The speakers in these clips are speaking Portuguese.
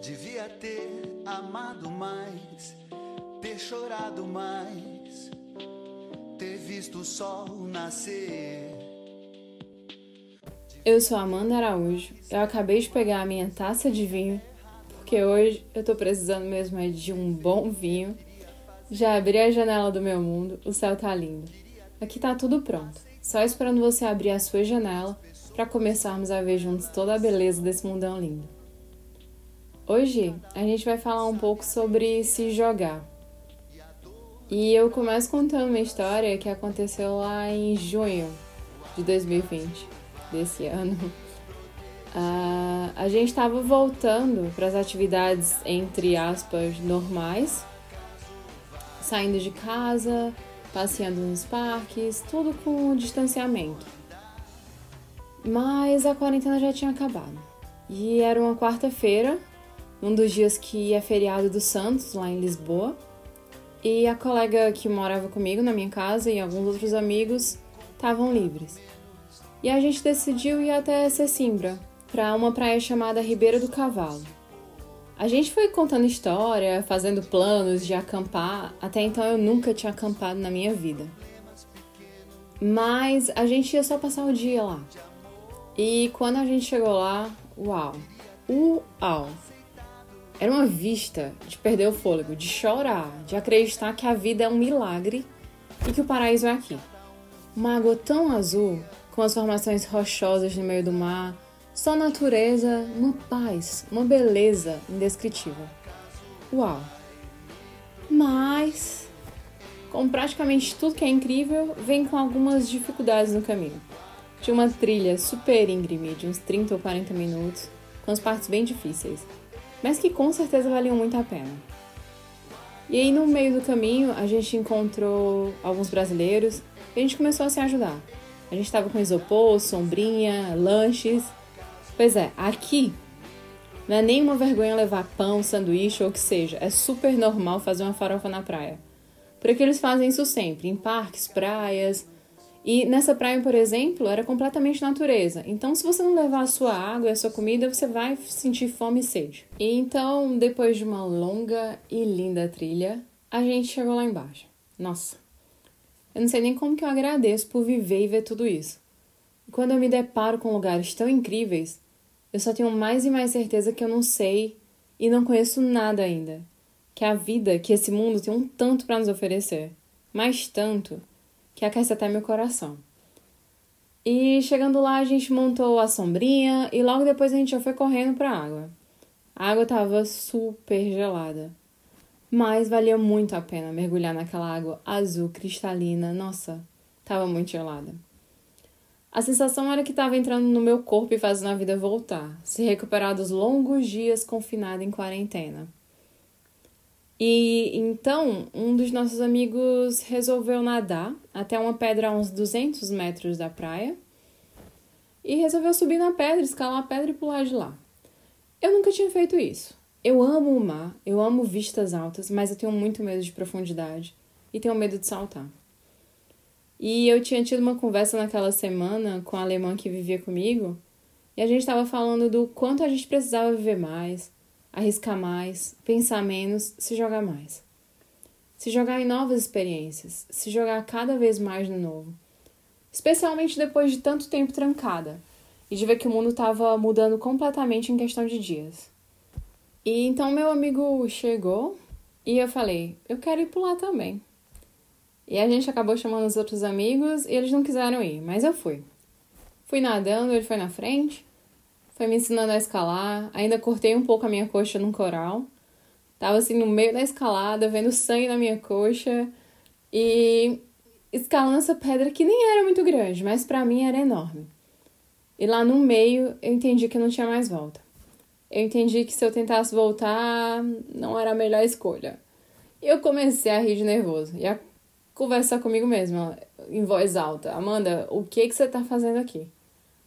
Devia ter amado mais, ter chorado mais, ter visto o sol nascer. Eu sou Amanda Araújo. Eu acabei de pegar a minha taça de vinho, porque hoje eu tô precisando mesmo é de um bom vinho. Já abri a janela do meu mundo, o céu tá lindo. Aqui tá tudo pronto. Só esperando você abrir a sua janela para começarmos a ver juntos toda a beleza desse mundão lindo. Hoje a gente vai falar um pouco sobre se jogar. E eu começo contando uma história que aconteceu lá em junho de 2020, desse ano. Uh, a gente estava voltando para as atividades, entre aspas, normais, saindo de casa, passeando nos parques, tudo com distanciamento. Mas a quarentena já tinha acabado. E era uma quarta-feira, um dos dias que é feriado do Santos, lá em Lisboa. E a colega que morava comigo na minha casa e alguns outros amigos estavam livres. E a gente decidiu ir até Sesimbra, para uma praia chamada Ribeira do Cavalo. A gente foi contando história, fazendo planos de acampar. Até então eu nunca tinha acampado na minha vida. Mas a gente ia só passar o dia lá. E quando a gente chegou lá, uau! Uau! Era uma vista de perder o fôlego, de chorar, de acreditar que a vida é um milagre e que o paraíso é aqui. Uma água tão azul, com as formações rochosas no meio do mar, só natureza, uma paz, uma beleza indescritível. Uau! Mas, como praticamente tudo que é incrível, vem com algumas dificuldades no caminho. Tinha uma trilha super íngreme de uns 30 ou 40 minutos, com as partes bem difíceis mas que com certeza valiam muito a pena. E aí, no meio do caminho, a gente encontrou alguns brasileiros e a gente começou a se ajudar. A gente estava com isopor, sombrinha, lanches. Pois é, aqui não é nenhuma vergonha levar pão, sanduíche ou o que seja. É super normal fazer uma farofa na praia. Por aqui eles fazem isso sempre, em parques, praias, e nessa praia, por exemplo, era completamente natureza. Então, se você não levar a sua água e a sua comida, você vai sentir fome e sede. E então, depois de uma longa e linda trilha, a gente chegou lá embaixo. Nossa, eu não sei nem como que eu agradeço por viver e ver tudo isso. E quando eu me deparo com lugares tão incríveis, eu só tenho mais e mais certeza que eu não sei e não conheço nada ainda. Que a vida, que esse mundo tem um tanto para nos oferecer. Mais tanto que aquece até meu coração. E chegando lá, a gente montou a sombrinha e logo depois a gente já foi correndo para a água. A água estava super gelada, mas valia muito a pena mergulhar naquela água azul cristalina. Nossa, estava muito gelada. A sensação era que estava entrando no meu corpo e fazendo a vida voltar, se recuperar dos longos dias confinada em quarentena. E então um dos nossos amigos resolveu nadar até uma pedra a uns 200 metros da praia e resolveu subir na pedra, escalar a pedra e pular de lá. Eu nunca tinha feito isso. Eu amo o mar, eu amo vistas altas, mas eu tenho muito medo de profundidade e tenho medo de saltar. E eu tinha tido uma conversa naquela semana com a alemã que vivia comigo e a gente estava falando do quanto a gente precisava viver mais arriscar mais, pensar menos, se jogar mais. Se jogar em novas experiências, se jogar cada vez mais no novo. Especialmente depois de tanto tempo trancada e de ver que o mundo estava mudando completamente em questão de dias. E então meu amigo chegou e eu falei: eu quero ir pular também. E a gente acabou chamando os outros amigos e eles não quiseram ir, mas eu fui. Fui nadando, ele foi na frente foi me ensinando a escalar. Ainda cortei um pouco a minha coxa num coral. Tava assim no meio da escalada, vendo sangue na minha coxa e escalando essa pedra que nem era muito grande, mas para mim era enorme. E lá no meio eu entendi que não tinha mais volta. Eu entendi que se eu tentasse voltar, não era a melhor escolha. E eu comecei a rir de nervoso e a conversar comigo mesma, em voz alta. Amanda, o que, que você tá fazendo aqui?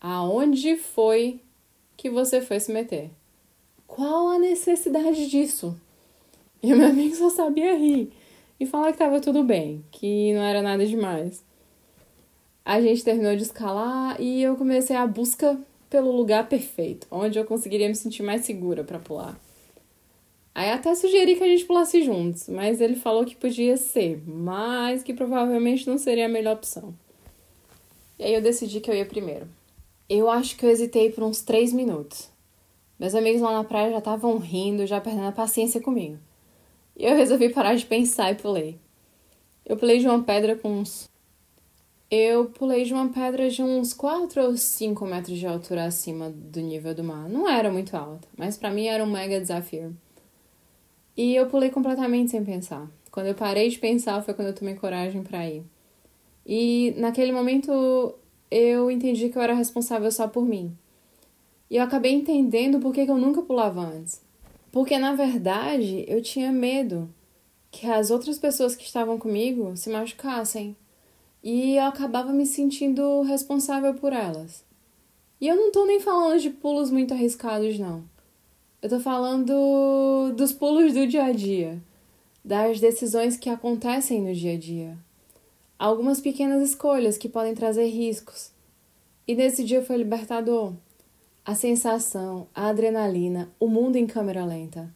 Aonde foi que você foi se meter. Qual a necessidade disso? E o meu amigo só sabia rir e falar que tava tudo bem, que não era nada demais. A gente terminou de escalar e eu comecei a busca pelo lugar perfeito, onde eu conseguiria me sentir mais segura para pular. Aí até sugeri que a gente pulasse juntos, mas ele falou que podia ser, mas que provavelmente não seria a melhor opção. E aí eu decidi que eu ia primeiro. Eu acho que eu hesitei por uns três minutos. Meus amigos lá na praia já estavam rindo, já perdendo a paciência comigo. E eu resolvi parar de pensar e pulei. Eu pulei de uma pedra com uns. Eu pulei de uma pedra de uns 4 ou 5 metros de altura acima do nível do mar. Não era muito alta, mas para mim era um mega desafio. E eu pulei completamente sem pensar. Quando eu parei de pensar foi quando eu tomei coragem para ir. E naquele momento eu entendi que eu era responsável só por mim. E eu acabei entendendo por que eu nunca pulava antes. Porque na verdade eu tinha medo que as outras pessoas que estavam comigo se machucassem. E eu acabava me sentindo responsável por elas. E eu não tô nem falando de pulos muito arriscados, não. Eu tô falando dos pulos do dia a dia, das decisões que acontecem no dia a dia. Algumas pequenas escolhas que podem trazer riscos. E nesse dia foi libertador. A sensação, a adrenalina, o mundo em câmera lenta.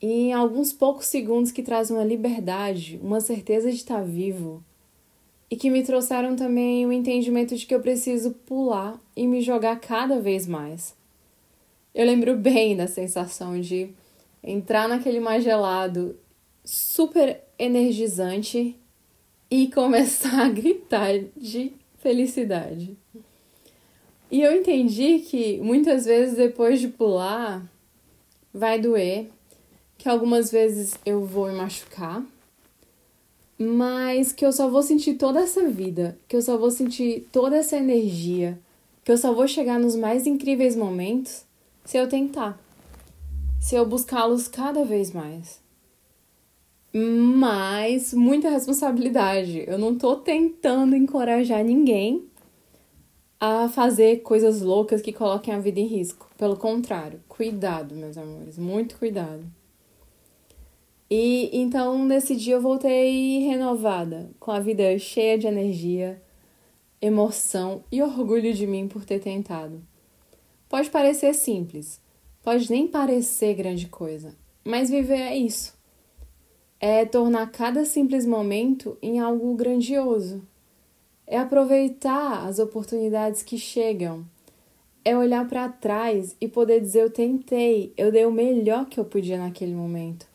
E em alguns poucos segundos que trazem uma liberdade, uma certeza de estar vivo. E que me trouxeram também o entendimento de que eu preciso pular e me jogar cada vez mais eu lembro bem da sensação de entrar naquele mar gelado super energizante e começar a gritar de felicidade. E eu entendi que muitas vezes depois de pular vai doer, que algumas vezes eu vou me machucar, mas que eu só vou sentir toda essa vida, que eu só vou sentir toda essa energia, que eu só vou chegar nos mais incríveis momentos se eu tentar, se eu buscá-los cada vez mais. Mas muita responsabilidade. Eu não tô tentando encorajar ninguém a fazer coisas loucas que coloquem a vida em risco. Pelo contrário, cuidado, meus amores, muito cuidado. E então nesse dia eu voltei renovada, com a vida cheia de energia, emoção e orgulho de mim por ter tentado. Pode parecer simples, pode nem parecer grande coisa, mas viver é isso. É tornar cada simples momento em algo grandioso. É aproveitar as oportunidades que chegam. É olhar para trás e poder dizer: Eu tentei, eu dei o melhor que eu podia naquele momento.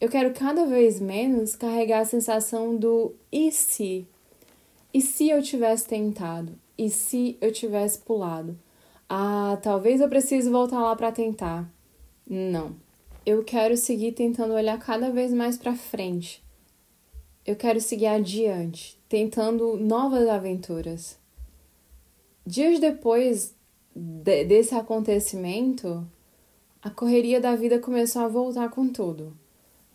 Eu quero cada vez menos carregar a sensação do e se? E se eu tivesse tentado? E se eu tivesse pulado? Ah, talvez eu precise voltar lá para tentar. Não. Eu quero seguir tentando olhar cada vez mais para frente. Eu quero seguir adiante, tentando novas aventuras. Dias depois de desse acontecimento, a correria da vida começou a voltar com tudo.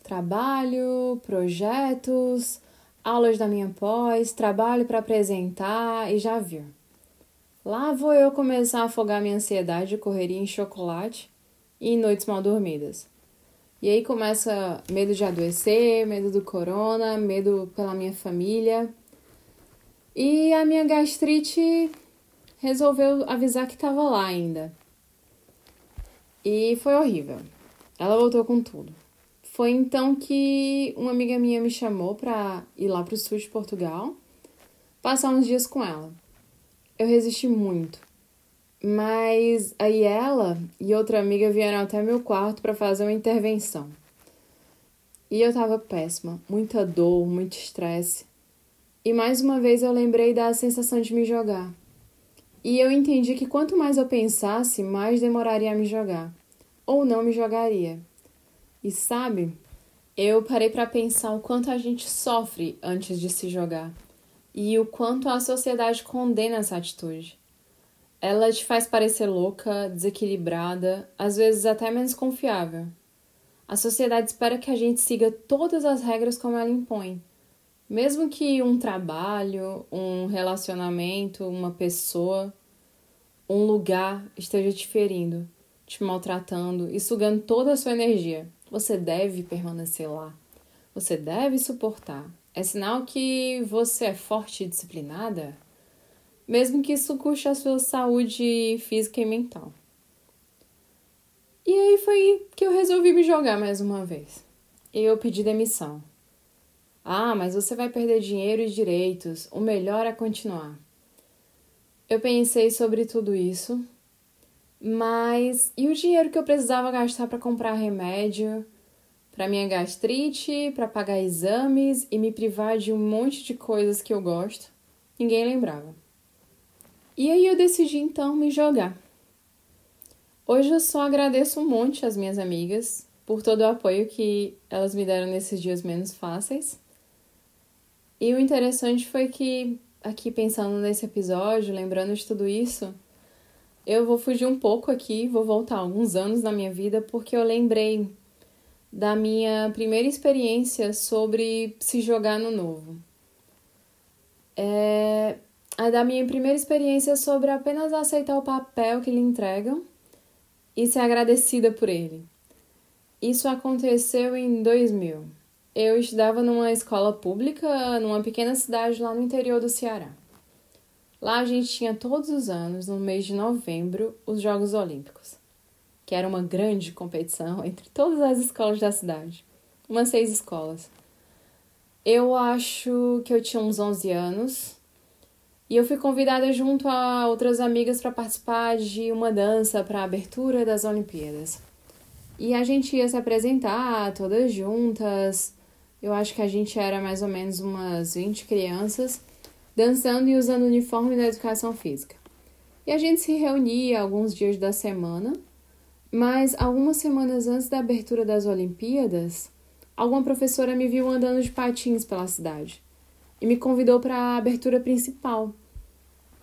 Trabalho, projetos, aulas da minha pós, trabalho para apresentar e já viu. Lá vou eu começar a afogar minha ansiedade, correria em chocolate e em noites mal dormidas. E aí começa medo de adoecer, medo do corona, medo pela minha família. E a minha gastrite resolveu avisar que estava lá ainda. E foi horrível. Ela voltou com tudo. Foi então que uma amiga minha me chamou para ir lá para o sul de Portugal, passar uns dias com ela eu resisti muito. Mas aí ela e outra amiga vieram até meu quarto para fazer uma intervenção. E eu tava péssima, muita dor, muito estresse. E mais uma vez eu lembrei da sensação de me jogar. E eu entendi que quanto mais eu pensasse, mais demoraria a me jogar. Ou não me jogaria. E sabe, eu parei para pensar o quanto a gente sofre antes de se jogar e o quanto a sociedade condena essa atitude. Ela te faz parecer louca, desequilibrada, às vezes até menos confiável. A sociedade espera que a gente siga todas as regras como ela impõe. Mesmo que um trabalho, um relacionamento, uma pessoa, um lugar esteja te ferindo, te maltratando e sugando toda a sua energia, você deve permanecer lá. Você deve suportar. É sinal que você é forte e disciplinada, mesmo que isso custe a sua saúde física e mental. E aí foi que eu resolvi me jogar mais uma vez. Eu pedi demissão. Ah, mas você vai perder dinheiro e direitos. O melhor é continuar. Eu pensei sobre tudo isso, mas e o dinheiro que eu precisava gastar para comprar remédio, para minha gastrite, para pagar exames e me privar de um monte de coisas que eu gosto? Ninguém lembrava. E aí eu decidi então me jogar. Hoje eu só agradeço um monte às minhas amigas por todo o apoio que elas me deram nesses dias menos fáceis. E o interessante foi que, aqui pensando nesse episódio, lembrando de tudo isso, eu vou fugir um pouco aqui, vou voltar alguns anos na minha vida, porque eu lembrei da minha primeira experiência sobre se jogar no novo. É a da minha primeira experiência sobre apenas aceitar o papel que lhe entregam e ser agradecida por ele. Isso aconteceu em 2000. Eu estudava numa escola pública numa pequena cidade lá no interior do Ceará. Lá a gente tinha todos os anos, no mês de novembro, os Jogos Olímpicos, que era uma grande competição entre todas as escolas da cidade, umas seis escolas. Eu acho que eu tinha uns 11 anos e eu fui convidada junto a outras amigas para participar de uma dança para a abertura das Olimpíadas. E a gente ia se apresentar todas juntas. Eu acho que a gente era mais ou menos umas 20 crianças dançando e usando o uniforme da educação física. E a gente se reunia alguns dias da semana, mas algumas semanas antes da abertura das Olimpíadas, alguma professora me viu andando de patins pela cidade e me convidou para a abertura principal.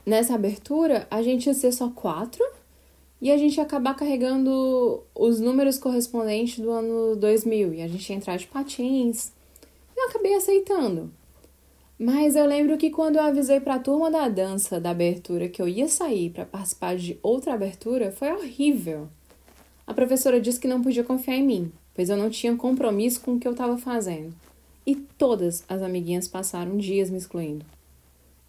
Nessa abertura, a gente ia ser só quatro e a gente ia acabar carregando os números correspondentes do ano 2000 e a gente ia entrar de patins. Eu acabei aceitando. Mas eu lembro que quando eu avisei para a turma da dança da abertura que eu ia sair para participar de outra abertura, foi horrível. A professora disse que não podia confiar em mim, pois eu não tinha compromisso com o que eu estava fazendo. E todas as amiguinhas passaram dias me excluindo.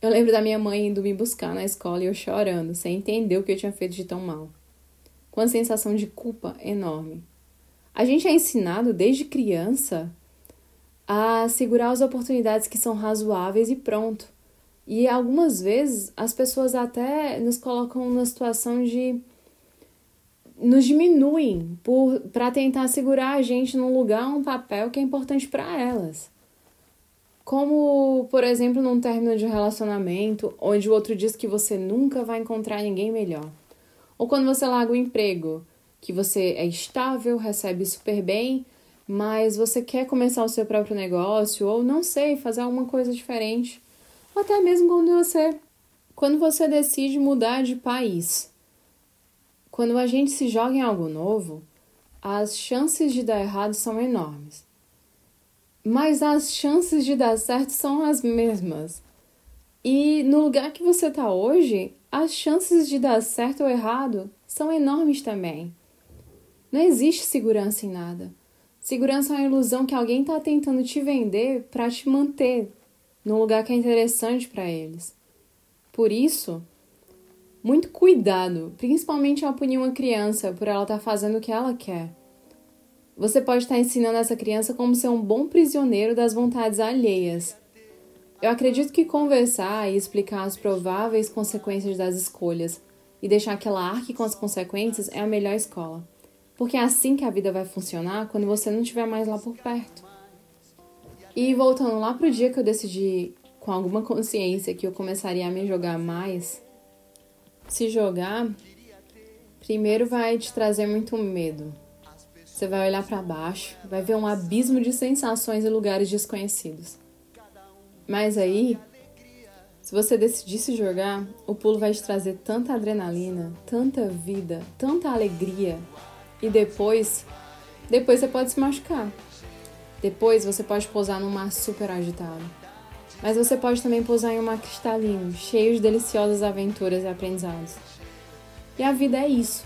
Eu lembro da minha mãe indo me buscar na escola e eu chorando, sem entender o que eu tinha feito de tão mal. Com a sensação de culpa enorme. A gente é ensinado desde criança a segurar as oportunidades que são razoáveis e pronto. E algumas vezes as pessoas até nos colocam numa situação de nos diminuem para tentar segurar a gente num lugar, um papel que é importante para elas. Como, por exemplo, num término de relacionamento, onde o outro diz que você nunca vai encontrar ninguém melhor. Ou quando você larga o emprego, que você é estável, recebe super bem, mas você quer começar o seu próprio negócio ou não sei, fazer alguma coisa diferente. Ou até mesmo quando você quando você decide mudar de país. Quando a gente se joga em algo novo, as chances de dar errado são enormes. Mas as chances de dar certo são as mesmas. E no lugar que você está hoje, as chances de dar certo ou errado são enormes também. Não existe segurança em nada. Segurança é uma ilusão que alguém está tentando te vender para te manter num lugar que é interessante para eles. Por isso, muito cuidado, principalmente ao punir uma criança por ela estar tá fazendo o que ela quer. Você pode estar tá ensinando essa criança como ser um bom prisioneiro das vontades alheias. Eu acredito que conversar e explicar as prováveis consequências das escolhas e deixar que ela arque com as consequências é a melhor escola. Porque é assim que a vida vai funcionar quando você não estiver mais lá por perto. E voltando lá pro dia que eu decidi, com alguma consciência, que eu começaria a me jogar mais, se jogar, primeiro vai te trazer muito medo. Você vai olhar para baixo, vai ver um abismo de sensações e lugares desconhecidos. Mas aí, se você decidir se jogar, o pulo vai te trazer tanta adrenalina, tanta vida, tanta alegria, e depois, depois você pode se machucar. Depois você pode pousar num mar super agitado. Mas você pode também pousar em um mar cristalino, cheio de deliciosas aventuras e aprendizados. E a vida é isso.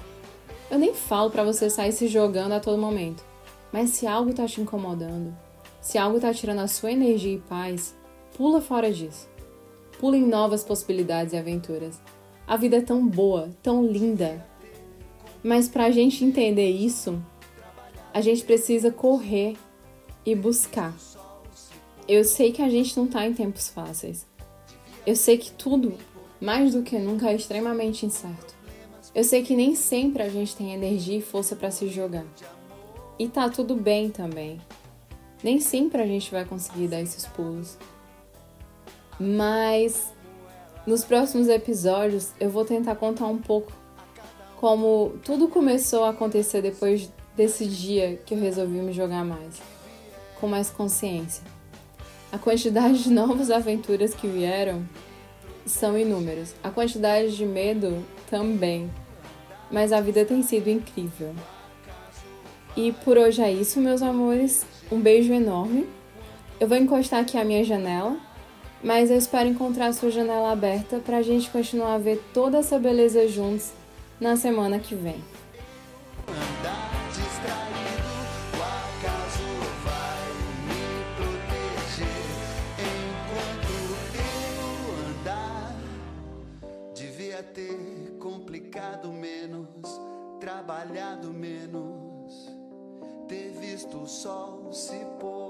Eu nem falo para você sair se jogando a todo momento. Mas se algo tá te incomodando, se algo tá tirando a sua energia e paz, pula fora disso. Pula em novas possibilidades e aventuras. A vida é tão boa, tão linda, Mas para a gente entender isso, a gente precisa correr e buscar. Eu sei que a gente não tá em tempos fáceis. Eu sei que tudo, mais do que nunca, é extremamente incerto. Eu sei que nem sempre a gente tem energia e força para se jogar. E tá tudo bem também. Nem sempre a gente vai conseguir dar esses pulos. Mas nos próximos episódios eu vou tentar contar um pouco como tudo começou a acontecer depois desse dia que eu resolvi me jogar mais, com mais consciência. A quantidade de novas aventuras que vieram são inúmeras, a quantidade de medo também, mas a vida tem sido incrível. E por hoje é isso, meus amores. Um beijo enorme. Eu vou encostar aqui a minha janela, mas eu espero encontrar a sua janela aberta para a gente continuar a ver toda essa beleza juntos na semana que vem. Trabalhado menos, ter visto o sol se pôr.